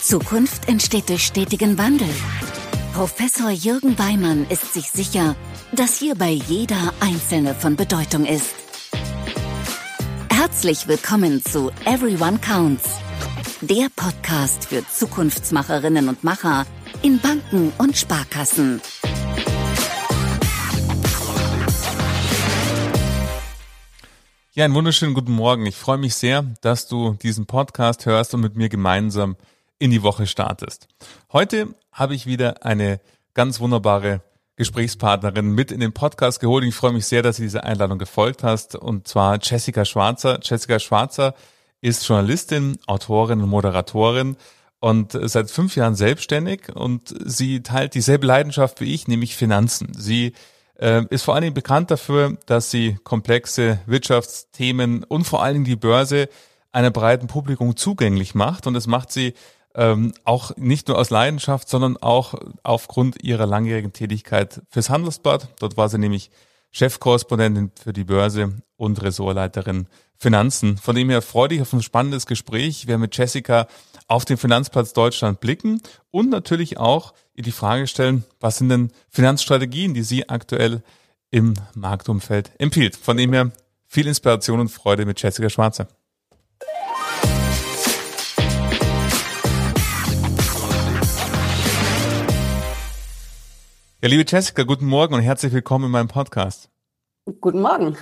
Zukunft entsteht durch stetigen Wandel. Professor Jürgen Weimann ist sich sicher, dass hierbei jeder Einzelne von Bedeutung ist. Herzlich willkommen zu Everyone Counts, der Podcast für Zukunftsmacherinnen und Macher in Banken und Sparkassen. Ja, einen wunderschönen guten Morgen. Ich freue mich sehr, dass du diesen Podcast hörst und mit mir gemeinsam in die Woche startest. Heute habe ich wieder eine ganz wunderbare Gesprächspartnerin mit in den Podcast geholt. Ich freue mich sehr, dass du diese Einladung gefolgt hast. Und zwar Jessica Schwarzer. Jessica Schwarzer ist Journalistin, Autorin und Moderatorin und seit fünf Jahren selbstständig und sie teilt dieselbe Leidenschaft wie ich, nämlich Finanzen. Sie äh, ist vor allen Dingen bekannt dafür, dass sie komplexe Wirtschaftsthemen und vor allen Dingen die Börse einer breiten Publikum zugänglich macht und das macht sie ähm, auch nicht nur aus Leidenschaft, sondern auch aufgrund ihrer langjährigen Tätigkeit fürs Handelsblatt. Dort war sie nämlich Chefkorrespondentin für die Börse und Ressortleiterin Finanzen. Von dem her freue ich auf ein spannendes Gespräch. Wir werden mit Jessica auf den Finanzplatz Deutschland blicken und natürlich auch ihr die Frage stellen, was sind denn Finanzstrategien, die sie aktuell im Marktumfeld empfiehlt. Von dem her viel Inspiration und Freude mit Jessica Schwarze. Ja, liebe Jessica, guten Morgen und herzlich willkommen in meinem Podcast. Guten Morgen.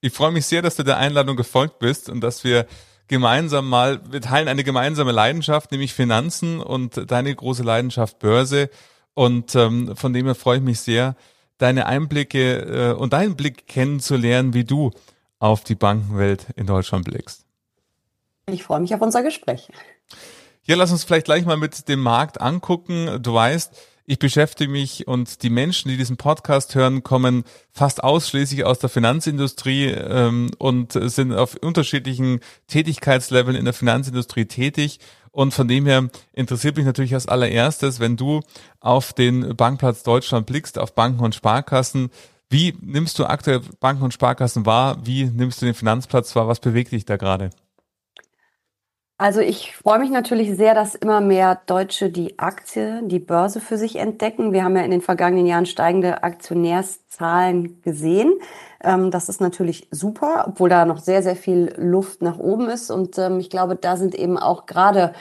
Ich freue mich sehr, dass du der Einladung gefolgt bist und dass wir gemeinsam mal, wir teilen eine gemeinsame Leidenschaft, nämlich Finanzen und deine große Leidenschaft Börse. Und ähm, von dem her freue ich mich sehr, deine Einblicke äh, und deinen Blick kennenzulernen, wie du auf die Bankenwelt in Deutschland blickst. Ich freue mich auf unser Gespräch. Ja, lass uns vielleicht gleich mal mit dem Markt angucken. Du weißt, ich beschäftige mich und die Menschen, die diesen Podcast hören, kommen fast ausschließlich aus der Finanzindustrie ähm, und sind auf unterschiedlichen Tätigkeitsleveln in der Finanzindustrie tätig. Und von dem her interessiert mich natürlich als allererstes, wenn du auf den Bankplatz Deutschland blickst, auf Banken und Sparkassen, wie nimmst du aktuell Banken und Sparkassen wahr? Wie nimmst du den Finanzplatz wahr? Was bewegt dich da gerade? Also ich freue mich natürlich sehr, dass immer mehr Deutsche die Aktie, die Börse für sich entdecken. Wir haben ja in den vergangenen Jahren steigende Aktionärszahlen gesehen. Ähm, das ist natürlich super, obwohl da noch sehr, sehr viel Luft nach oben ist. Und ähm, ich glaube, da sind eben auch gerade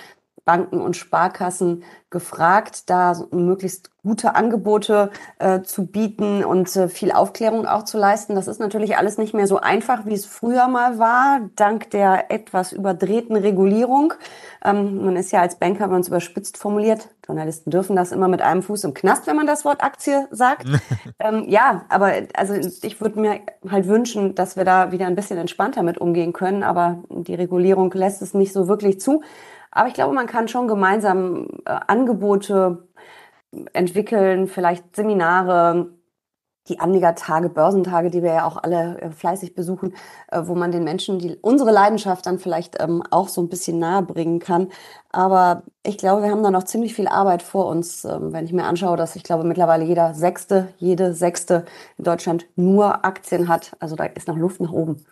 Banken und Sparkassen gefragt, da möglichst gute Angebote äh, zu bieten und äh, viel Aufklärung auch zu leisten. Das ist natürlich alles nicht mehr so einfach, wie es früher mal war, dank der etwas überdrehten Regulierung. Ähm, man ist ja als Banker, wenn man es überspitzt formuliert, Journalisten dürfen das immer mit einem Fuß im Knast, wenn man das Wort Aktie sagt. ähm, ja, aber also ich würde mir halt wünschen, dass wir da wieder ein bisschen entspannter mit umgehen können, aber die Regulierung lässt es nicht so wirklich zu. Aber ich glaube, man kann schon gemeinsam äh, Angebote entwickeln, vielleicht Seminare, die Anlegertage, Börsentage, die wir ja auch alle äh, fleißig besuchen, äh, wo man den Menschen die, unsere Leidenschaft dann vielleicht ähm, auch so ein bisschen nahe bringen kann. Aber ich glaube, wir haben da noch ziemlich viel Arbeit vor uns, ähm, wenn ich mir anschaue, dass ich glaube, mittlerweile jeder Sechste, jede Sechste in Deutschland nur Aktien hat. Also da ist noch Luft nach oben.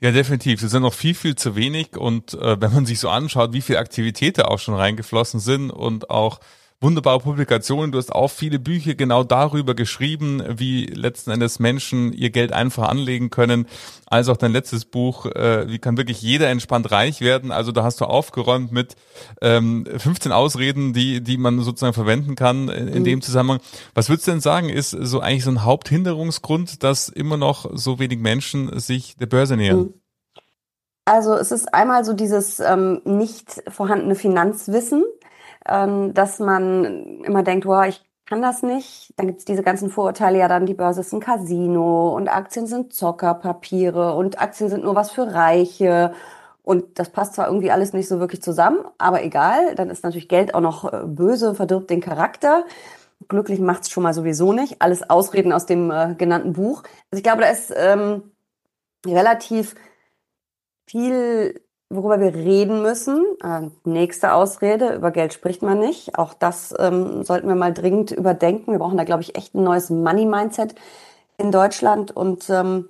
Ja, definitiv. Es sind noch viel, viel zu wenig. Und äh, wenn man sich so anschaut, wie viel Aktivitäten auch schon reingeflossen sind und auch wunderbare Publikationen. Du hast auch viele Bücher genau darüber geschrieben, wie letzten Endes Menschen ihr Geld einfach anlegen können. Also auch dein letztes Buch, äh, wie kann wirklich jeder entspannt reich werden. Also da hast du aufgeräumt mit ähm, 15 Ausreden, die, die man sozusagen verwenden kann in, in mhm. dem Zusammenhang. Was würdest du denn sagen, ist so eigentlich so ein Haupthinderungsgrund, dass immer noch so wenig Menschen sich der Börse nähern? Mhm. Also es ist einmal so dieses ähm, nicht vorhandene Finanzwissen ähm, dass man immer denkt, wow, ich kann das nicht. Dann gibt's diese ganzen Vorurteile, ja dann die Börse ist ein Casino und Aktien sind Zockerpapiere und Aktien sind nur was für Reiche. Und das passt zwar irgendwie alles nicht so wirklich zusammen, aber egal, dann ist natürlich Geld auch noch äh, böse, verdirbt den Charakter. Glücklich macht's schon mal sowieso nicht. Alles Ausreden aus dem äh, genannten Buch. Also ich glaube, da ist ähm, relativ viel worüber wir reden müssen. Äh, nächste Ausrede, über Geld spricht man nicht. Auch das ähm, sollten wir mal dringend überdenken. Wir brauchen da, glaube ich, echt ein neues Money-Mindset in Deutschland. Und ähm,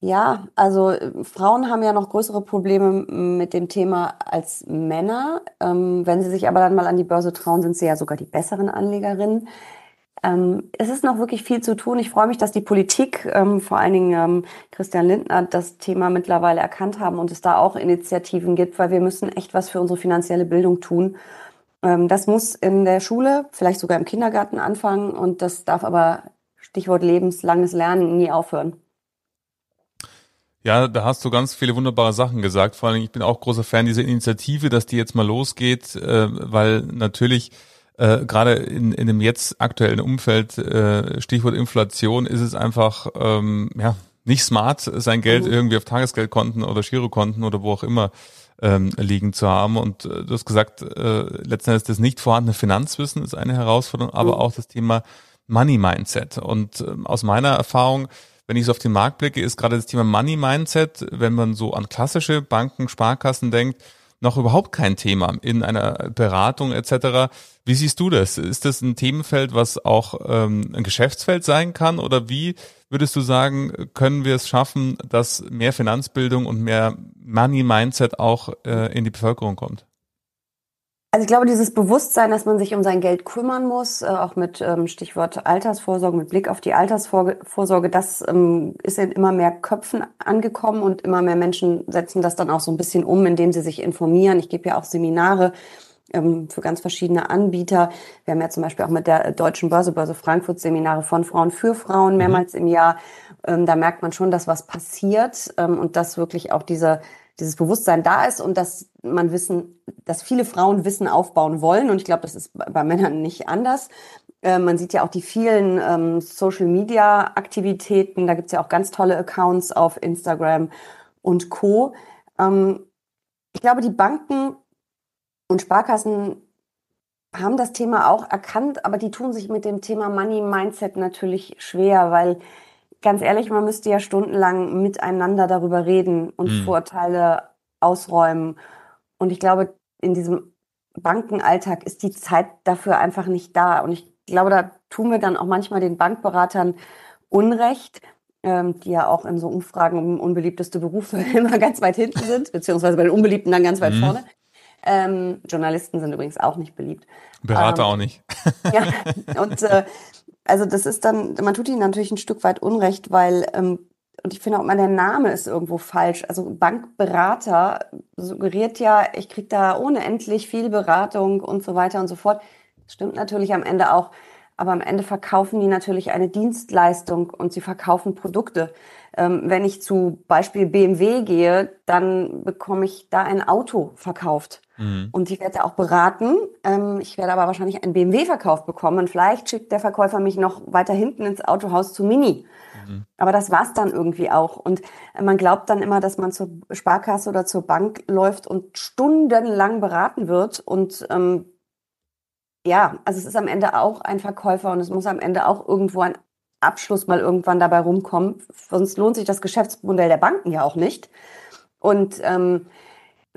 Ja, also äh, Frauen haben ja noch größere Probleme mit dem Thema als Männer. Ähm, wenn sie sich aber dann mal an die Börse trauen, sind sie ja sogar die besseren Anlegerinnen. Ähm, es ist noch wirklich viel zu tun. Ich freue mich, dass die Politik, ähm, vor allen Dingen ähm, Christian Lindner, das Thema mittlerweile erkannt haben und es da auch Initiativen gibt, weil wir müssen echt was für unsere finanzielle Bildung tun. Ähm, das muss in der Schule, vielleicht sogar im Kindergarten anfangen und das darf aber, Stichwort lebenslanges Lernen, nie aufhören. Ja, da hast du ganz viele wunderbare Sachen gesagt. Vor allem, ich bin auch großer Fan dieser Initiative, dass die jetzt mal losgeht, äh, weil natürlich äh, gerade in, in dem jetzt aktuellen Umfeld, äh, Stichwort Inflation, ist es einfach ähm, ja nicht smart, sein Geld mhm. irgendwie auf Tagesgeldkonten oder Girokonten oder wo auch immer ähm, liegen zu haben. Und äh, du hast gesagt, äh, letzten Endes das nicht vorhandene Finanzwissen ist eine Herausforderung, aber mhm. auch das Thema Money Mindset. Und äh, aus meiner Erfahrung wenn ich so auf den Markt blicke, ist gerade das Thema Money Mindset, wenn man so an klassische Banken, Sparkassen denkt, noch überhaupt kein Thema in einer Beratung etc. Wie siehst du das? Ist das ein Themenfeld, was auch ähm, ein Geschäftsfeld sein kann? Oder wie würdest du sagen, können wir es schaffen, dass mehr Finanzbildung und mehr Money Mindset auch äh, in die Bevölkerung kommt? Also ich glaube, dieses Bewusstsein, dass man sich um sein Geld kümmern muss, äh, auch mit ähm, Stichwort Altersvorsorge, mit Blick auf die Altersvorsorge, das ähm, ist in immer mehr Köpfen angekommen und immer mehr Menschen setzen das dann auch so ein bisschen um, indem sie sich informieren. Ich gebe ja auch Seminare ähm, für ganz verschiedene Anbieter. Wir haben ja zum Beispiel auch mit der Deutschen Börse, Börse Frankfurt Seminare von Frauen für Frauen mhm. mehrmals im Jahr. Da merkt man schon, dass was passiert und dass wirklich auch diese dieses Bewusstsein da ist und dass man wissen, dass viele Frauen Wissen aufbauen wollen. Und ich glaube, das ist bei Männern nicht anders. Äh, man sieht ja auch die vielen ähm, Social-Media-Aktivitäten. Da gibt's ja auch ganz tolle Accounts auf Instagram und Co. Ähm, ich glaube, die Banken und Sparkassen haben das Thema auch erkannt, aber die tun sich mit dem Thema Money Mindset natürlich schwer, weil ganz ehrlich, man müsste ja stundenlang miteinander darüber reden und mhm. Vorteile ausräumen. Und ich glaube, in diesem Bankenalltag ist die Zeit dafür einfach nicht da. Und ich glaube, da tun wir dann auch manchmal den Bankberatern Unrecht, ähm, die ja auch in so Umfragen um unbeliebteste Berufe immer ganz weit hinten sind, beziehungsweise bei den Unbeliebten dann ganz weit mhm. vorne. Ähm, Journalisten sind übrigens auch nicht beliebt. Berater ähm, auch nicht. ja, und äh, also das ist dann, man tut ihnen natürlich ein Stück weit Unrecht, weil, ähm, und ich finde auch mal, der Name ist irgendwo falsch. Also Bankberater suggeriert ja, ich kriege da ohne endlich viel Beratung und so weiter und so fort. Stimmt natürlich am Ende auch. Aber am Ende verkaufen die natürlich eine Dienstleistung und sie verkaufen Produkte. Ähm, wenn ich zu Beispiel BMW gehe, dann bekomme ich da ein Auto verkauft. Mhm. Und ich werde auch beraten. Ähm, ich werde aber wahrscheinlich einen BMW verkauft bekommen. Und vielleicht schickt der Verkäufer mich noch weiter hinten ins Autohaus zu Mini. Mhm. Aber das war's dann irgendwie auch. Und man glaubt dann immer, dass man zur Sparkasse oder zur Bank läuft und stundenlang beraten wird. Und ähm, ja, also es ist am Ende auch ein Verkäufer und es muss am Ende auch irgendwo ein Abschluss mal irgendwann dabei rumkommen. Sonst lohnt sich das Geschäftsmodell der Banken ja auch nicht. Und ähm,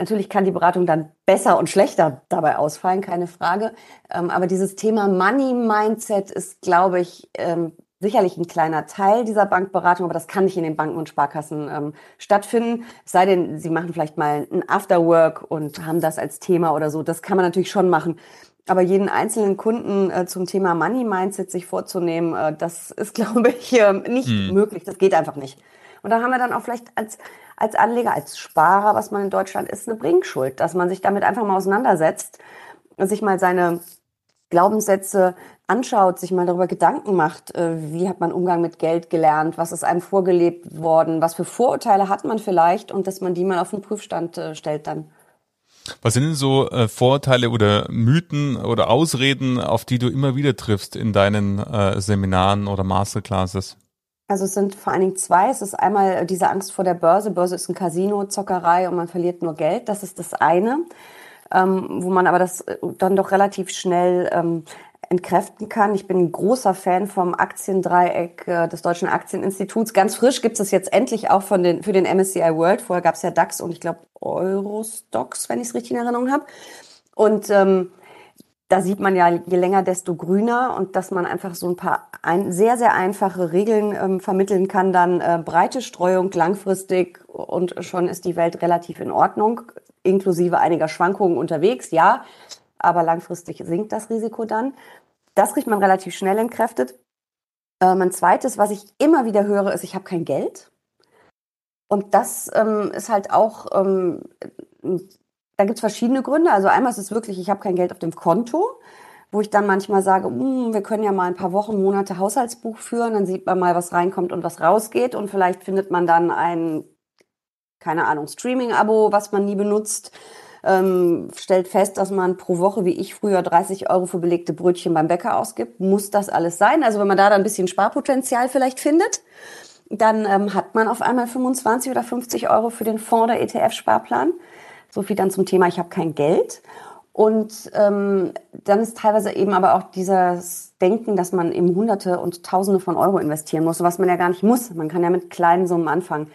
Natürlich kann die Beratung dann besser und schlechter dabei ausfallen, keine Frage. Ähm, aber dieses Thema Money Mindset ist, glaube ich, ähm, sicherlich ein kleiner Teil dieser Bankberatung, aber das kann nicht in den Banken und Sparkassen ähm, stattfinden. Es sei denn, Sie machen vielleicht mal ein Afterwork und haben das als Thema oder so. Das kann man natürlich schon machen. Aber jeden einzelnen Kunden äh, zum Thema Money Mindset sich vorzunehmen, äh, das ist, glaube ich, äh, nicht hm. möglich. Das geht einfach nicht. Und da haben wir dann auch vielleicht als als Anleger, als Sparer, was man in Deutschland ist, eine Bringschuld, dass man sich damit einfach mal auseinandersetzt und sich mal seine Glaubenssätze anschaut, sich mal darüber Gedanken macht, äh, wie hat man Umgang mit Geld gelernt, was ist einem vorgelebt worden, was für Vorurteile hat man vielleicht und dass man die mal auf den Prüfstand äh, stellt dann. Was sind denn so äh, Vorurteile oder Mythen oder Ausreden, auf die du immer wieder triffst in deinen Seminaren oder Masterclasses? Also es sind vor allen Dingen zwei. Es ist einmal diese Angst vor der Börse. Börse ist ein Casino, Zockerei und man verliert nur Geld. Das ist das eine, ähm, wo man aber das äh, dann doch relativ schnell ähm, entkräften kann. Ich bin ein großer Fan vom Aktiendreieck äh, des Deutschen Aktieninstituts. Ganz frisch gibt es jetzt endlich auch von den, für den MSCI World. Vorher gab es ja DAX und ich glaube Eurostox, wenn ich es richtig in Erinnerung habe. Und ähm, da sieht man ja je länger, desto grüner und dass man einfach so ein paar ein, sehr, sehr einfache Regeln ähm, vermitteln kann, dann äh, breite Streuung langfristig und schon ist die Welt relativ in Ordnung, inklusive einiger Schwankungen unterwegs, ja, aber langfristig sinkt das Risiko dann. Das kriegt man relativ schnell entkräftet. Ähm, zweites, was ich immer wieder höre, ist, ich habe kein Geld. Und das ähm, ist halt auch ähm, da gibt es verschiedene Gründe. Also einmal ist es wirklich, ich habe kein Geld auf dem Konto, wo ich dann manchmal sage, hm, wir können ja mal ein paar Wochen, Monate Haushaltsbuch führen, dann sieht man mal, was reinkommt und was rausgeht und vielleicht findet man dann ein, keine Ahnung, Streaming-Abo, was man nie benutzt. Ähm, stellt fest, dass man pro Woche, wie ich früher, 30 Euro für belegte Brötchen beim Bäcker ausgibt. Muss das alles sein? Also wenn man da dann ein bisschen Sparpotenzial vielleicht findet, dann ähm, hat man auf einmal 25 oder 50 Euro für den Fonds oder ETF-Sparplan. So viel dann zum Thema, ich habe kein Geld. Und ähm, dann ist teilweise eben aber auch dieses Denken, dass man eben Hunderte und Tausende von Euro investieren muss, was man ja gar nicht muss. Man kann ja mit kleinen Summen anfangen.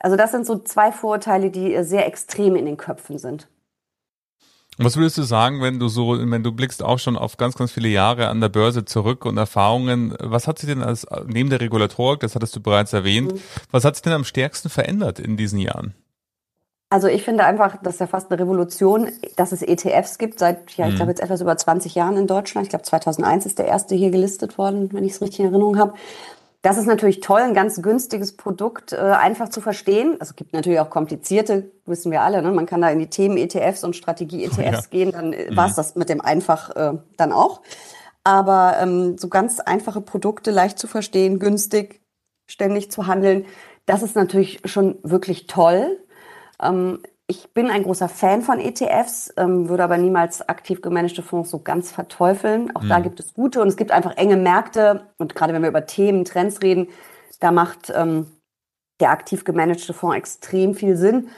Also das sind so zwei Vorurteile, die sehr extrem in den Köpfen sind. Was würdest du sagen, wenn du so, wenn du blickst auch schon auf ganz, ganz viele Jahre an der Börse zurück und Erfahrungen, was hat sich denn als, neben der Regulatorik, das hattest du bereits erwähnt, mhm. was hat sich denn am stärksten verändert in diesen Jahren? Also ich finde einfach, das ist ja fast eine Revolution, dass es ETFs gibt seit, ja, ich mhm. glaube jetzt etwas über 20 Jahren in Deutschland. Ich glaube 2001 ist der erste hier gelistet worden, wenn ich es richtig in Erinnerung habe. Das ist natürlich toll, ein ganz günstiges Produkt, äh, einfach zu verstehen. Also es gibt natürlich auch komplizierte, wissen wir alle. Ne? Man kann da in die Themen ETFs und Strategie-ETFs ja. gehen, dann äh, mhm. war es das mit dem einfach äh, dann auch. Aber ähm, so ganz einfache Produkte, leicht zu verstehen, günstig, ständig zu handeln, das ist natürlich schon wirklich toll. Ähm, ich bin ein großer Fan von ETFs, ähm, würde aber niemals aktiv gemanagte Fonds so ganz verteufeln. Auch mhm. da gibt es gute und es gibt einfach enge Märkte. Und gerade wenn wir über Themen, Trends reden, da macht ähm, der aktiv gemanagte Fonds extrem viel Sinn.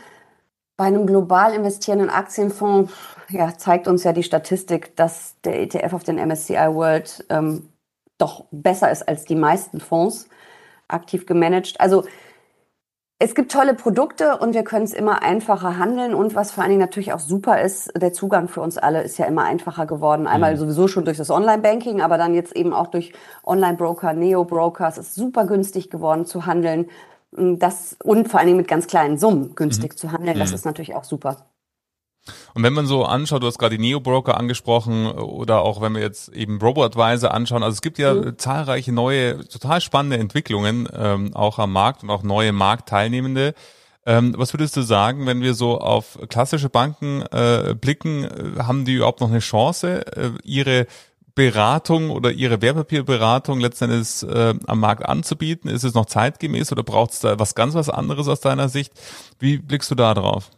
Bei einem global investierenden Aktienfonds ja, zeigt uns ja die Statistik, dass der ETF auf den MSCI World ähm, doch besser ist als die meisten Fonds aktiv gemanagt. Also es gibt tolle Produkte und wir können es immer einfacher handeln. Und was vor allen Dingen natürlich auch super ist, der Zugang für uns alle ist ja immer einfacher geworden. Einmal mhm. sowieso schon durch das Online-Banking, aber dann jetzt eben auch durch Online-Broker, Neo-Broker. Es ist super günstig geworden zu handeln. Das, und vor allen Dingen mit ganz kleinen Summen günstig mhm. zu handeln. Das mhm. ist natürlich auch super. Und wenn man so anschaut, du hast gerade die Neo-Broker angesprochen oder auch wenn wir jetzt eben Robo-Advisor anschauen, also es gibt ja mhm. zahlreiche neue, total spannende Entwicklungen ähm, auch am Markt und auch neue Marktteilnehmende. Ähm, was würdest du sagen, wenn wir so auf klassische Banken äh, blicken, äh, haben die überhaupt noch eine Chance, äh, ihre Beratung oder ihre Wertpapierberatung letztendlich äh, am Markt anzubieten? Ist es noch zeitgemäß oder braucht es da was ganz was anderes aus deiner Sicht? Wie blickst du da drauf?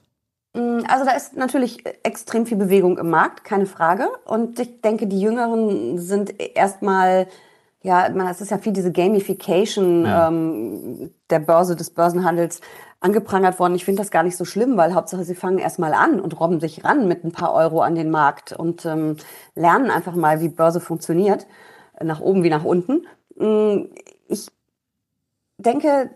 Mm, also da ist natürlich extrem viel Bewegung im Markt, keine Frage. Und ich denke, die Jüngeren sind erstmal, ja, es ist ja viel diese Gamification ja. ähm, der Börse, des Börsenhandels angeprangert worden. Ich finde das gar nicht so schlimm, weil Hauptsache sie fangen erstmal an und robben sich ran mit ein paar Euro an den Markt und ähm, lernen einfach mal, wie Börse funktioniert, nach oben wie nach unten. Mm, ich denke,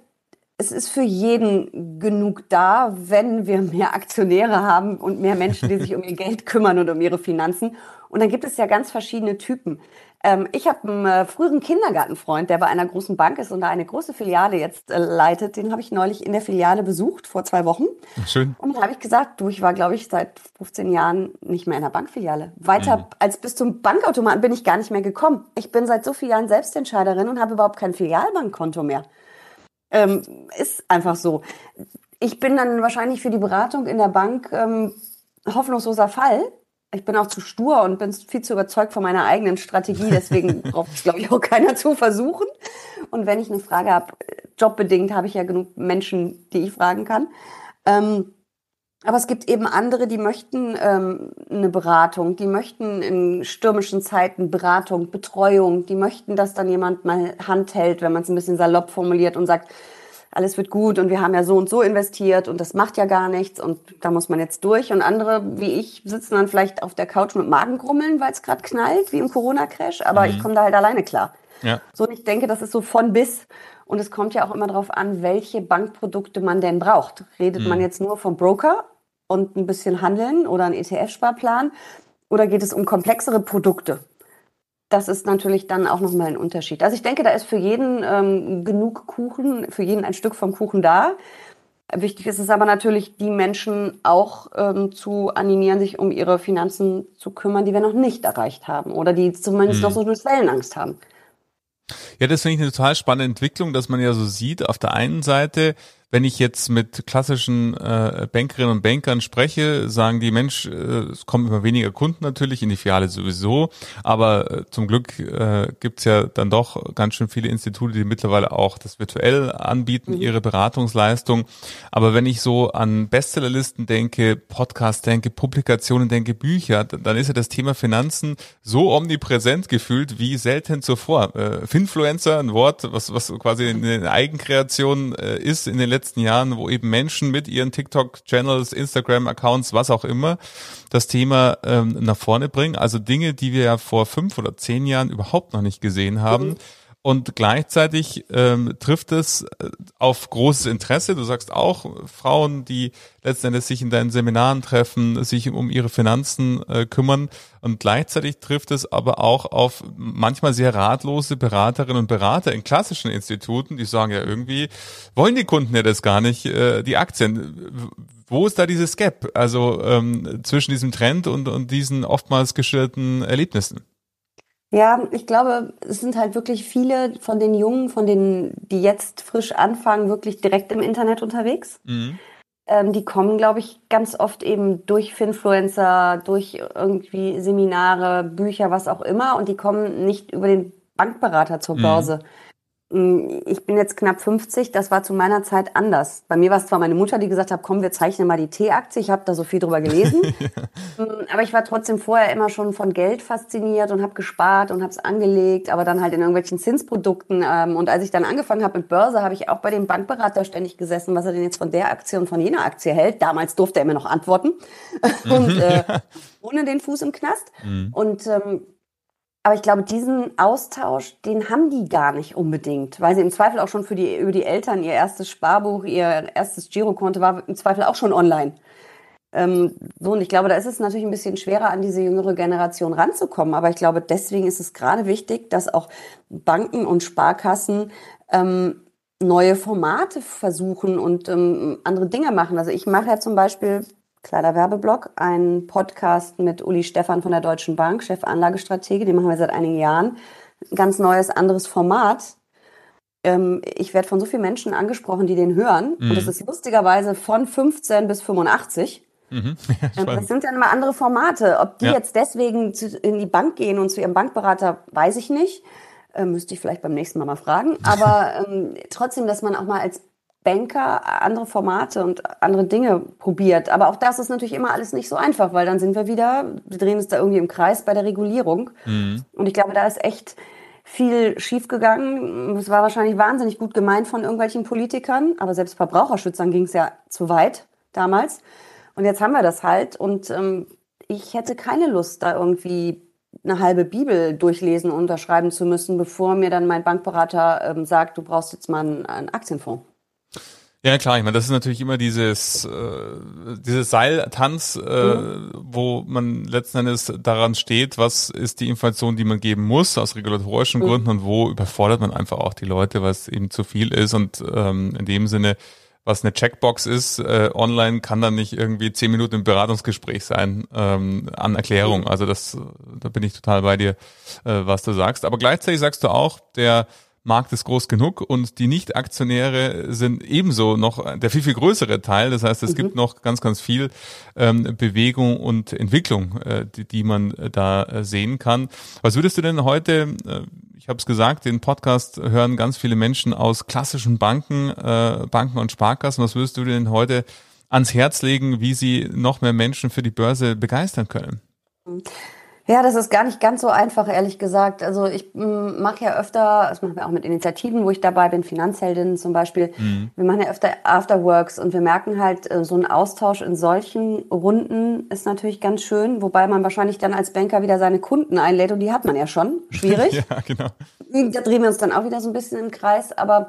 es ist für jeden genug da, wenn wir mehr Aktionäre haben und mehr Menschen, die sich um ihr Geld kümmern und um ihre Finanzen. Und dann gibt es ja ganz verschiedene Typen. Ähm, ich habe einen äh, früheren Kindergartenfreund, der bei einer großen Bank ist und da eine große Filiale jetzt äh, leitet. Den habe ich neulich in der Filiale besucht, vor zwei Wochen. Schön. Und dann habe ich gesagt, du, ich war, glaube ich, seit 15 Jahren nicht mehr in der Bankfiliale. Weiter mhm. als bis zum Bankautomaten bin ich gar nicht mehr gekommen. Ich bin seit so vielen Jahren Selbstentscheiderin und habe überhaupt kein Filialbankkonto mehr. Ähm, ist einfach so. Ich bin dann wahrscheinlich für die Beratung in der Bank ähm, hoffnungsloser Fall. Ich bin auch zu stur und bin viel zu überzeugt von meiner eigenen Strategie. Deswegen braucht es, glaube ich, auch keiner zu versuchen. Und wenn ich eine Frage habe, jobbedingt, habe ich ja genug Menschen, die ich fragen kann. Ähm, aber es gibt eben andere, die möchten ähm, eine Beratung, die möchten in stürmischen Zeiten Beratung, Betreuung, die möchten, dass dann jemand mal Hand hält, wenn man es ein bisschen salopp formuliert und sagt, alles wird gut und wir haben ja so und so investiert und das macht ja gar nichts und da muss man jetzt durch. Und andere, wie ich, sitzen dann vielleicht auf der Couch mit Magengrummeln, weil es gerade knallt, wie im Corona-Crash, aber mhm. ich komme da halt alleine klar. Ja. So, und ich denke, das ist so von bis. Und es kommt ja auch immer darauf an, welche Bankprodukte man denn braucht. Redet mhm. man jetzt nur vom Broker und ein bisschen handeln oder einen ETF-Sparplan? oder geht es um komplexere Produkte? Das ist natürlich dann auch nochmal ein Unterschied. Also ich denke, da ist für jeden ähm, genug Kuchen, für jeden ein Stück vom Kuchen da. Wichtig ist es aber natürlich, die Menschen auch ähm, zu animieren, sich um ihre Finanzen zu kümmern, die wir noch nicht erreicht haben oder die zumindest hm. noch so eine Schwellenangst haben. Ja, das finde ich eine total spannende Entwicklung, dass man ja so sieht, auf der einen Seite wenn ich jetzt mit klassischen äh, Bankerinnen und Bankern spreche, sagen die, Mensch, äh, es kommen immer weniger Kunden natürlich, in die Filiale sowieso, aber äh, zum Glück äh, gibt ja dann doch ganz schön viele Institute, die mittlerweile auch das virtuell anbieten, mhm. ihre Beratungsleistung. Aber wenn ich so an Bestsellerlisten denke, Podcasts denke, Publikationen denke, Bücher, dann ist ja das Thema Finanzen so omnipräsent gefühlt wie selten zuvor. Äh, Finfluencer, ein Wort, was, was quasi eine Eigenkreation äh, ist in den letzten letzten Jahren, wo eben Menschen mit ihren TikTok-Channels, Instagram-Accounts, was auch immer, das Thema ähm, nach vorne bringen. Also Dinge, die wir ja vor fünf oder zehn Jahren überhaupt noch nicht gesehen haben. Mhm und gleichzeitig ähm, trifft es äh, auf großes Interesse. Du sagst auch, Frauen, die letzten Endes sich in deinen Seminaren treffen, sich um ihre Finanzen äh, kümmern. Und gleichzeitig trifft es aber auch auf manchmal sehr ratlose Beraterinnen und Berater in klassischen Instituten, die sagen ja irgendwie, wollen die Kunden ja das gar nicht, äh, die Aktien. Wo ist da dieses Gap, also ähm, zwischen diesem Trend und, und diesen oftmals geschilderten Erlebnissen? Ja, ich glaube, es sind halt wirklich viele von den Jungen, von denen, die jetzt frisch anfangen, wirklich direkt im Internet unterwegs. Mhm. Ähm, die kommen, glaube ich, ganz oft eben durch Finfluencer, durch irgendwie Seminare, Bücher, was auch immer. Und die kommen nicht über den Bankberater zur mhm. Börse. Mm, ich bin jetzt knapp 50, das war zu meiner Zeit anders. Bei mir war es zwar meine Mutter, die gesagt hat, komm, wir zeichnen mal die T-Aktie. Ich habe da so viel drüber gelesen. ja. Mm, aber ich war trotzdem vorher immer schon von Geld fasziniert und habe gespart und habe es angelegt, aber dann halt in irgendwelchen Zinsprodukten. Ähm, und als ich dann angefangen habe mit Börse, habe ich auch bei dem Bankberater ständig gesessen, was er denn jetzt von der Aktie und von jener Aktie hält. Damals durfte er mir noch antworten. und äh, ohne den Fuß im Knast. Mhm. Und ähm, aber ich glaube, diesen Austausch, den haben die gar nicht unbedingt, weil sie im Zweifel auch schon für die, über die Eltern ihr erstes Sparbuch, ihr erstes Girokonto war im Zweifel auch schon online. Ähm, so, und ich glaube, da ist es natürlich ein bisschen schwerer, an diese jüngere Generation ranzukommen. Aber ich glaube, deswegen ist es gerade wichtig, dass auch Banken und Sparkassen ähm, neue Formate versuchen und ähm, andere Dinge machen. Also ich mache ja zum Beispiel Kleiner Werbeblock, ein Podcast mit Uli Stefan von der Deutschen Bank, Chef Anlagestrategie, den machen wir seit einigen Jahren. Ganz neues, anderes Format. Ähm, ich werde von so vielen Menschen angesprochen, die den hören. Mhm. Und das ist lustigerweise von 15 bis 85. Mhm. Ja, ähm, das sind dann immer andere Formate. Ob die ja. jetzt deswegen in die Bank gehen und zu ihrem Bankberater, weiß ich nicht. Ähm, müsste ich vielleicht beim nächsten Mal mal fragen. Aber ähm, trotzdem, dass man auch mal als Banker andere Formate und andere Dinge probiert. Aber auch das ist natürlich immer alles nicht so einfach, weil dann sind wir wieder, wir drehen uns da irgendwie im Kreis bei der Regulierung. Mhm. Und ich glaube, da ist echt viel schiefgegangen. Es war wahrscheinlich wahnsinnig gut gemeint von irgendwelchen Politikern, aber selbst Verbraucherschützern ging es ja zu weit damals. Und jetzt haben wir das halt. Und ähm, ich hätte keine Lust, da irgendwie eine halbe Bibel durchlesen und unterschreiben zu müssen, bevor mir dann mein Bankberater ähm, sagt, du brauchst jetzt mal einen, einen Aktienfonds. Ja klar, ich meine, das ist natürlich immer dieses, äh, dieses Seiltanz, äh, mhm. wo man letzten Endes daran steht, was ist die Information, die man geben muss aus regulatorischen mhm. Gründen und wo überfordert man einfach auch die Leute, was eben zu viel ist und ähm, in dem Sinne, was eine Checkbox ist, äh, online kann dann nicht irgendwie zehn Minuten im Beratungsgespräch sein ähm, an Erklärung. Mhm. Also das, da bin ich total bei dir, äh, was du sagst. Aber gleichzeitig sagst du auch, der Markt ist groß genug und die Nicht-Aktionäre sind ebenso noch der viel, viel größere Teil. Das heißt, es mhm. gibt noch ganz, ganz viel ähm, Bewegung und Entwicklung, äh, die, die man da äh, sehen kann. Was würdest du denn heute, äh, ich habe es gesagt, den Podcast hören ganz viele Menschen aus klassischen Banken, äh, Banken und Sparkassen. Was würdest du denn heute ans Herz legen, wie sie noch mehr Menschen für die Börse begeistern können? Mhm. Ja, das ist gar nicht ganz so einfach, ehrlich gesagt. Also ich mm, mache ja öfter, das machen wir auch mit Initiativen, wo ich dabei bin, Finanzheldinnen zum Beispiel. Mhm. Wir machen ja öfter Afterworks und wir merken halt, äh, so ein Austausch in solchen Runden ist natürlich ganz schön, wobei man wahrscheinlich dann als Banker wieder seine Kunden einlädt und die hat man ja schon. Schwierig. ja, genau. Da drehen wir uns dann auch wieder so ein bisschen im Kreis, aber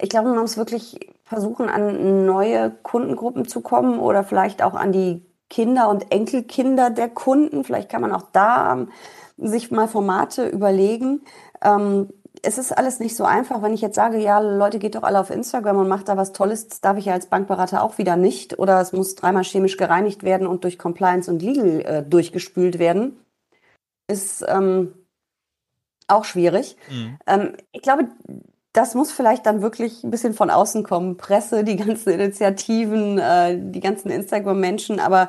ich glaube, man muss wirklich versuchen, an neue Kundengruppen zu kommen oder vielleicht auch an die Kinder und Enkelkinder der Kunden. Vielleicht kann man auch da ähm, sich mal Formate überlegen. Ähm, es ist alles nicht so einfach, wenn ich jetzt sage, ja, Leute, geht doch alle auf Instagram und macht da was Tolles, das darf ich ja als Bankberater auch wieder nicht. Oder es muss dreimal chemisch gereinigt werden und durch Compliance und Legal äh, durchgespült werden. Ist ähm, auch schwierig. Mhm. Ähm, ich glaube, das muss vielleicht dann wirklich ein bisschen von außen kommen. Presse, die ganzen Initiativen, äh, die ganzen Instagram-Menschen, aber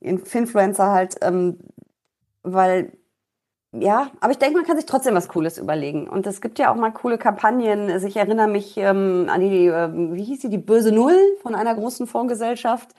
Influencer halt, ähm, weil ja, aber ich denke, man kann sich trotzdem was Cooles überlegen. Und es gibt ja auch mal coole Kampagnen. Also ich erinnere mich ähm, an die, äh, wie hieß sie, die böse Null von einer großen Fondsgesellschaft.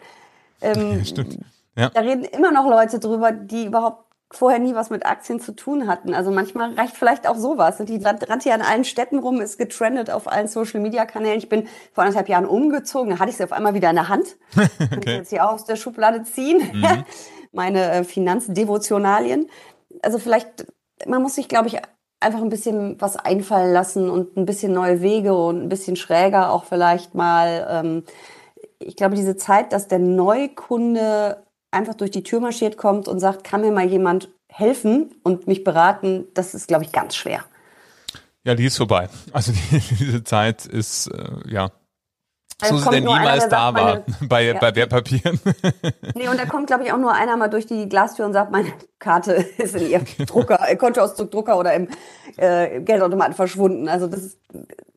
Ähm, ja, stimmt. Ja. Da reden immer noch Leute drüber, die überhaupt vorher nie was mit Aktien zu tun hatten. Also manchmal reicht vielleicht auch sowas. Die rannte ja in allen Städten rum, ist getrendet auf allen Social-Media-Kanälen. Ich bin vor anderthalb Jahren umgezogen, da hatte ich sie auf einmal wieder in der Hand. okay. Kann ich jetzt hier auch aus der Schublade ziehen. Mhm. Meine äh, Finanzdevotionalien also vielleicht, man muss sich, glaube ich, einfach ein bisschen was einfallen lassen und ein bisschen neue Wege und ein bisschen schräger auch vielleicht mal. Ähm, ich glaube, diese Zeit, dass der Neukunde einfach durch die Tür marschiert kommt und sagt, kann mir mal jemand helfen und mich beraten, das ist, glaube ich, ganz schwer. Ja, die ist vorbei. Also die, diese Zeit ist, äh, ja, so sie denn niemals einer, da war meine, bei, ja. bei Wertpapieren. Nee, und da kommt, glaube ich, auch nur einer mal durch die Glastür und sagt, meine Karte ist in ihrem Drucker, Kontoauszug Drucker oder im äh, Geldautomaten verschwunden. Also das ist,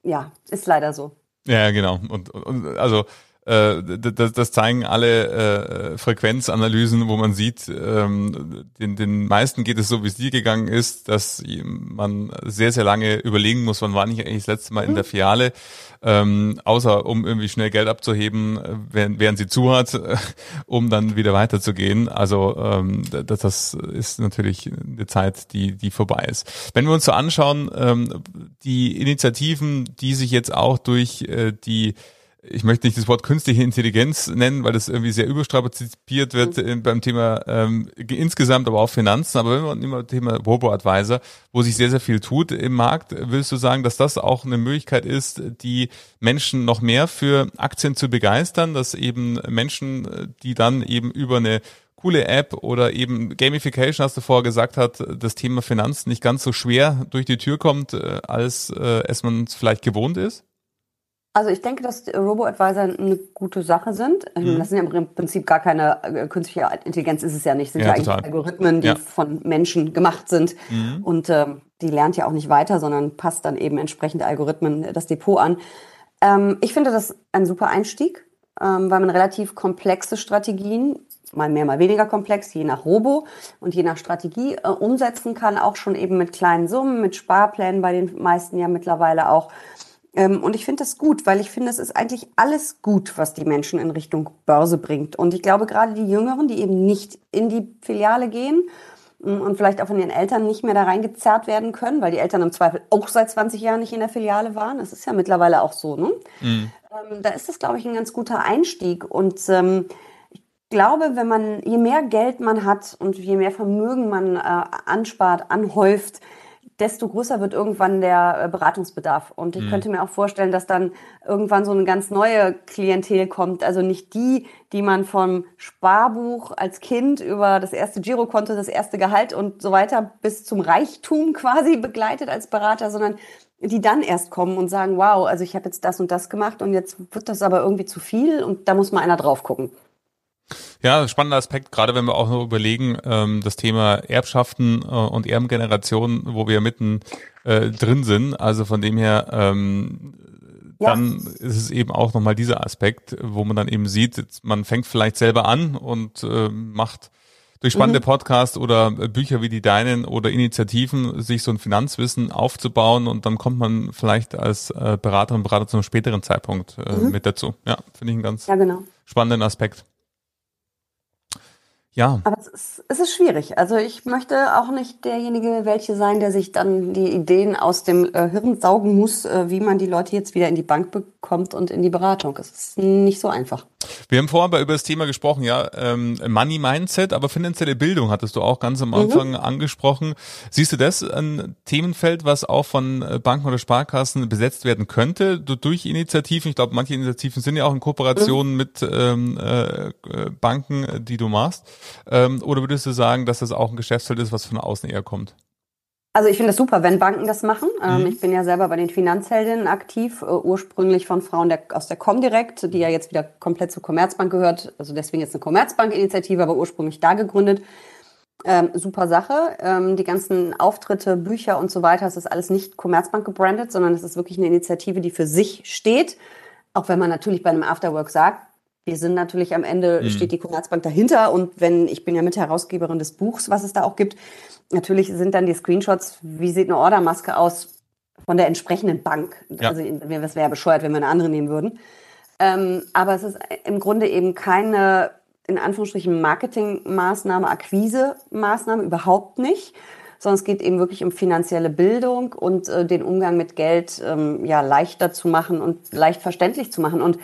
ja, ist leider so. Ja, genau. Und, und also äh, das, das zeigen alle äh, Frequenzanalysen, wo man sieht, ähm, den, den meisten geht es so, wie es dir gegangen ist, dass man sehr, sehr lange überlegen muss, wann war ich eigentlich das letzte Mal in der mhm. Filiale, ähm, außer um irgendwie schnell Geld abzuheben, während, während sie zu hat, um dann wieder weiterzugehen. Also ähm, das, das ist natürlich eine Zeit, die, die vorbei ist. Wenn wir uns so anschauen, ähm, die Initiativen, die sich jetzt auch durch äh, die ich möchte nicht das Wort künstliche Intelligenz nennen, weil das irgendwie sehr überstrapaziert wird mhm. beim Thema ähm, insgesamt, aber auch Finanzen. Aber wenn wir nehmen wir Thema Robo-Advisor, wo sich sehr, sehr viel tut im Markt, willst du sagen, dass das auch eine Möglichkeit ist, die Menschen noch mehr für Aktien zu begeistern, dass eben Menschen, die dann eben über eine coole App oder eben Gamification, hast du vorher gesagt hat, das Thema Finanzen nicht ganz so schwer durch die Tür kommt, äh, als äh, es man vielleicht gewohnt ist? Also ich denke, dass Robo-Advisor eine gute Sache sind. Ähm, mhm. Das sind ja im Prinzip gar keine äh, künstliche Intelligenz, ist es ja nicht. Das sind ja, ja eigentlich Algorithmen, die ja. von Menschen gemacht sind. Mhm. Und ähm, die lernt ja auch nicht weiter, sondern passt dann eben entsprechend Algorithmen das Depot an. Ähm, ich finde das ein super Einstieg, ähm, weil man relativ komplexe Strategien, mal mehr, mal weniger komplex, je nach Robo und je nach Strategie äh, umsetzen kann, auch schon eben mit kleinen Summen, mit Sparplänen bei den meisten ja mittlerweile auch. Ähm, und ich finde das gut, weil ich finde, es ist eigentlich alles gut, was die Menschen in Richtung Börse bringt. Und ich glaube, gerade die Jüngeren, die eben nicht in die Filiale gehen mm, und vielleicht auch von ihren Eltern nicht mehr da reingezerrt werden können, weil die Eltern im Zweifel auch seit 20 Jahren nicht in der Filiale waren. Das ist ja mittlerweile auch so. Ne? Mhm. Ähm, da ist das, glaube ich, ein ganz guter Einstieg. Und ähm, ich glaube, wenn man, je mehr Geld man hat und je mehr Vermögen man äh, anspart, anhäuft, desto größer wird irgendwann der äh, Beratungsbedarf. Und ich mhm. könnte mir auch vorstellen, dass dann irgendwann so eine ganz neue Klientel kommt. Also nicht die, die man vom Sparbuch als Kind über das erste Girokonto, das erste Gehalt und so weiter bis zum Reichtum quasi begleitet als Berater, sondern die dann erst kommen und sagen, wow, also ich habe jetzt das und das gemacht und jetzt wird das aber irgendwie zu viel und da muss mal einer drauf gucken. Ja, spannender Aspekt, gerade wenn wir auch noch überlegen, ähm, das Thema Erbschaften äh, und Erbengenerationen, wo wir mitten äh, drin sind. Also von dem her, ähm, ja. dann ist es eben auch nochmal dieser Aspekt, wo man dann eben sieht, man fängt vielleicht selber an und äh, macht durch spannende mhm. Podcasts oder Bücher wie die deinen oder Initiativen sich so ein Finanzwissen aufzubauen und dann kommt man vielleicht als äh, Beraterin, Berater zu einem späteren Zeitpunkt äh, mhm. mit dazu. Ja, finde ich einen ganz ja, genau. spannenden Aspekt. Ja. Aber es ist, es ist schwierig. Also ich möchte auch nicht derjenige welche sein, der sich dann die Ideen aus dem äh, Hirn saugen muss, äh, wie man die Leute jetzt wieder in die Bank kommt und in die Beratung. Es ist nicht so einfach. Wir haben vorher über das Thema gesprochen, ja, ähm, Money Mindset, aber finanzielle Bildung hattest du auch ganz am mhm. Anfang mhm. angesprochen. Siehst du das ein Themenfeld, was auch von äh, Banken oder Sparkassen besetzt werden könnte durch Initiativen? Ich glaube, manche Initiativen sind ja auch in Kooperation mhm. mit ähm, äh, Banken, die du machst. Ähm, oder würdest du sagen, dass das auch ein Geschäftsfeld ist, was von außen eher kommt? Also ich finde das super, wenn Banken das machen. Ähm, mhm. Ich bin ja selber bei den Finanzheldinnen aktiv, äh, ursprünglich von Frauen der, aus der Comdirect, die ja jetzt wieder komplett zur Commerzbank gehört. Also deswegen jetzt eine Commerzbank-Initiative, aber ursprünglich da gegründet. Ähm, super Sache. Ähm, die ganzen Auftritte, Bücher und so weiter, es ist alles nicht Commerzbank gebrandet, sondern es ist wirklich eine Initiative, die für sich steht. Auch wenn man natürlich bei einem Afterwork sagt, wir sind natürlich am Ende, mhm. steht die Commerzbank dahinter und wenn, ich bin ja Mitherausgeberin des Buchs, was es da auch gibt, natürlich sind dann die Screenshots, wie sieht eine Ordermaske aus von der entsprechenden Bank. Ja. Also es wäre ja bescheuert, wenn wir eine andere nehmen würden. Ähm, aber es ist im Grunde eben keine, in Anführungsstrichen, Marketingmaßnahme, Akquise-Maßnahme, überhaupt nicht, sondern es geht eben wirklich um finanzielle Bildung und äh, den Umgang mit Geld ähm, ja leichter zu machen und leicht verständlich zu machen. Und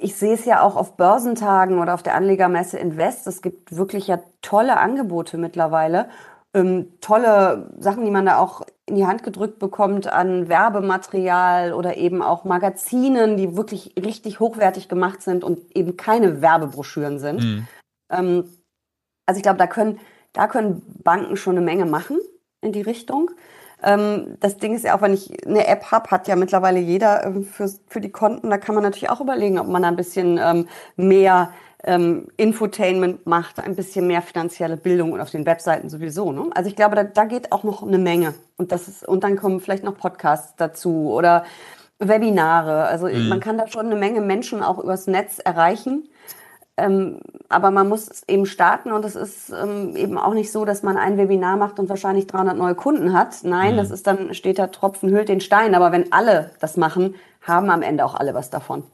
ich sehe es ja auch auf Börsentagen oder auf der Anlegermesse Invest. Es gibt wirklich ja tolle Angebote mittlerweile. Ähm, tolle Sachen, die man da auch in die Hand gedrückt bekommt an Werbematerial oder eben auch Magazinen, die wirklich richtig hochwertig gemacht sind und eben keine Werbebroschüren sind. Mhm. Ähm, also ich glaube, da können, da können Banken schon eine Menge machen in die Richtung. Ähm, das Ding ist ja auch, wenn ich eine App habe, hat ja mittlerweile jeder ähm, für, für die Konten. Da kann man natürlich auch überlegen, ob man da ein bisschen ähm, mehr ähm, Infotainment macht, ein bisschen mehr finanzielle Bildung und auf den Webseiten sowieso. Ne? Also ich glaube, da, da geht auch noch eine Menge. Und das ist, und dann kommen vielleicht noch Podcasts dazu oder Webinare. Also mhm. man kann da schon eine Menge Menschen auch übers Netz erreichen. Ähm, aber man muss eben starten und es ist ähm, eben auch nicht so, dass man ein Webinar macht und wahrscheinlich 300 neue Kunden hat. Nein, mhm. das ist dann, steht da Tropfen hüllt den Stein. Aber wenn alle das machen, haben am Ende auch alle was davon.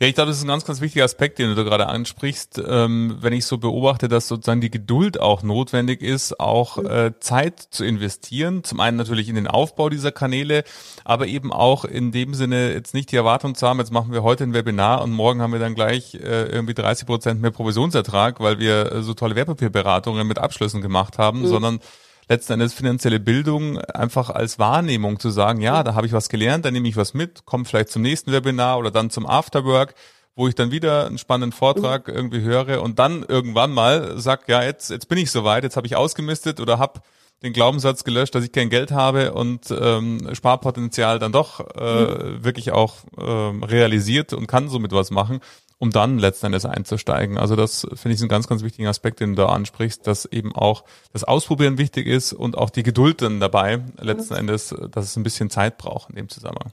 Ja, ich glaube, das ist ein ganz, ganz wichtiger Aspekt, den du da gerade ansprichst. Ähm, wenn ich so beobachte, dass sozusagen die Geduld auch notwendig ist, auch mhm. äh, Zeit zu investieren. Zum einen natürlich in den Aufbau dieser Kanäle, aber eben auch in dem Sinne jetzt nicht die Erwartung zu haben, jetzt machen wir heute ein Webinar und morgen haben wir dann gleich äh, irgendwie 30 Prozent mehr Provisionsertrag, weil wir äh, so tolle Wertpapierberatungen mit Abschlüssen gemacht haben, mhm. sondern letzten Endes finanzielle Bildung einfach als Wahrnehmung zu sagen, ja, da habe ich was gelernt, da nehme ich was mit, komme vielleicht zum nächsten Webinar oder dann zum Afterwork, wo ich dann wieder einen spannenden Vortrag mhm. irgendwie höre und dann irgendwann mal sag, ja, jetzt, jetzt bin ich soweit, jetzt habe ich ausgemistet oder habe den Glaubenssatz gelöscht, dass ich kein Geld habe und ähm, Sparpotenzial dann doch äh, mhm. wirklich auch ähm, realisiert und kann somit was machen um dann letzten Endes einzusteigen. Also das finde ich einen ganz, ganz wichtigen Aspekt, den du da ansprichst, dass eben auch das Ausprobieren wichtig ist und auch die Geduld dann dabei, letzten mhm. Endes, dass es ein bisschen Zeit braucht in dem Zusammenhang.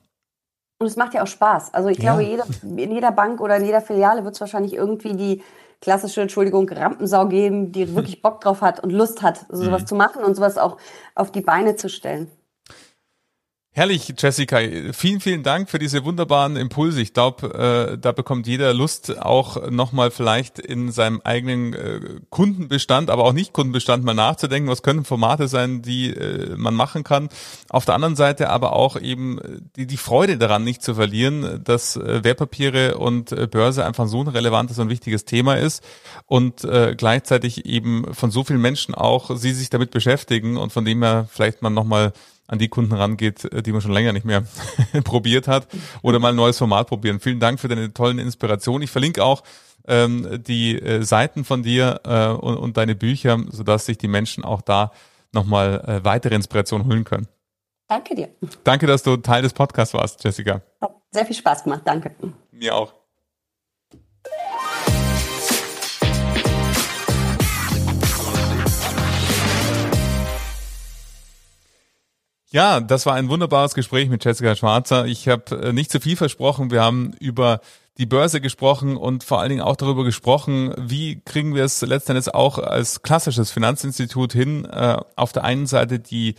Und es macht ja auch Spaß. Also ich ja. glaube, jede, in jeder Bank oder in jeder Filiale wird es wahrscheinlich irgendwie die klassische, Entschuldigung, Rampensau geben, die wirklich Bock drauf hat und Lust hat, sowas mhm. zu machen und sowas auch auf die Beine zu stellen. Herrlich, Jessica. Vielen, vielen Dank für diese wunderbaren Impulse. Ich glaube, äh, da bekommt jeder Lust, auch nochmal vielleicht in seinem eigenen äh, Kundenbestand, aber auch nicht Kundenbestand mal nachzudenken, was können Formate sein, die äh, man machen kann. Auf der anderen Seite aber auch eben die, die Freude daran nicht zu verlieren, dass äh, Wertpapiere und äh, Börse einfach so ein relevantes und wichtiges Thema ist und äh, gleichzeitig eben von so vielen Menschen auch sie sich damit beschäftigen und von dem her vielleicht man nochmal an die Kunden rangeht, äh, die man schon länger nicht mehr probiert hat oder mal ein neues Format probieren. Vielen Dank für deine tollen Inspirationen. Ich verlinke auch ähm, die äh, Seiten von dir äh, und, und, deine Bücher, sodass sich die Menschen auch da nochmal äh, weitere Inspiration holen können. Danke dir. Danke, dass du Teil des Podcasts warst, Jessica. Hat sehr viel Spaß gemacht. Danke. Mir auch. Ja, das war ein wunderbares Gespräch mit Jessica Schwarzer. Ich habe äh, nicht zu viel versprochen. Wir haben über die Börse gesprochen und vor allen Dingen auch darüber gesprochen, wie kriegen wir es letztendlich auch als klassisches Finanzinstitut hin, äh, auf der einen Seite die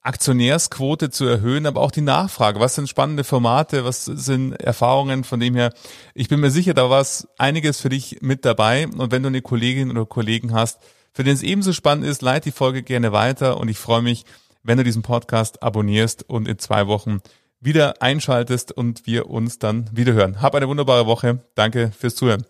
Aktionärsquote zu erhöhen, aber auch die Nachfrage. Was sind spannende Formate? Was sind Erfahrungen? Von dem her, ich bin mir sicher, da war es einiges für dich mit dabei. Und wenn du eine Kollegin oder Kollegen hast, für den es ebenso spannend ist, leite die Folge gerne weiter und ich freue mich, wenn du diesen Podcast abonnierst und in zwei Wochen wieder einschaltest und wir uns dann wieder hören. Hab eine wunderbare Woche. Danke fürs Zuhören.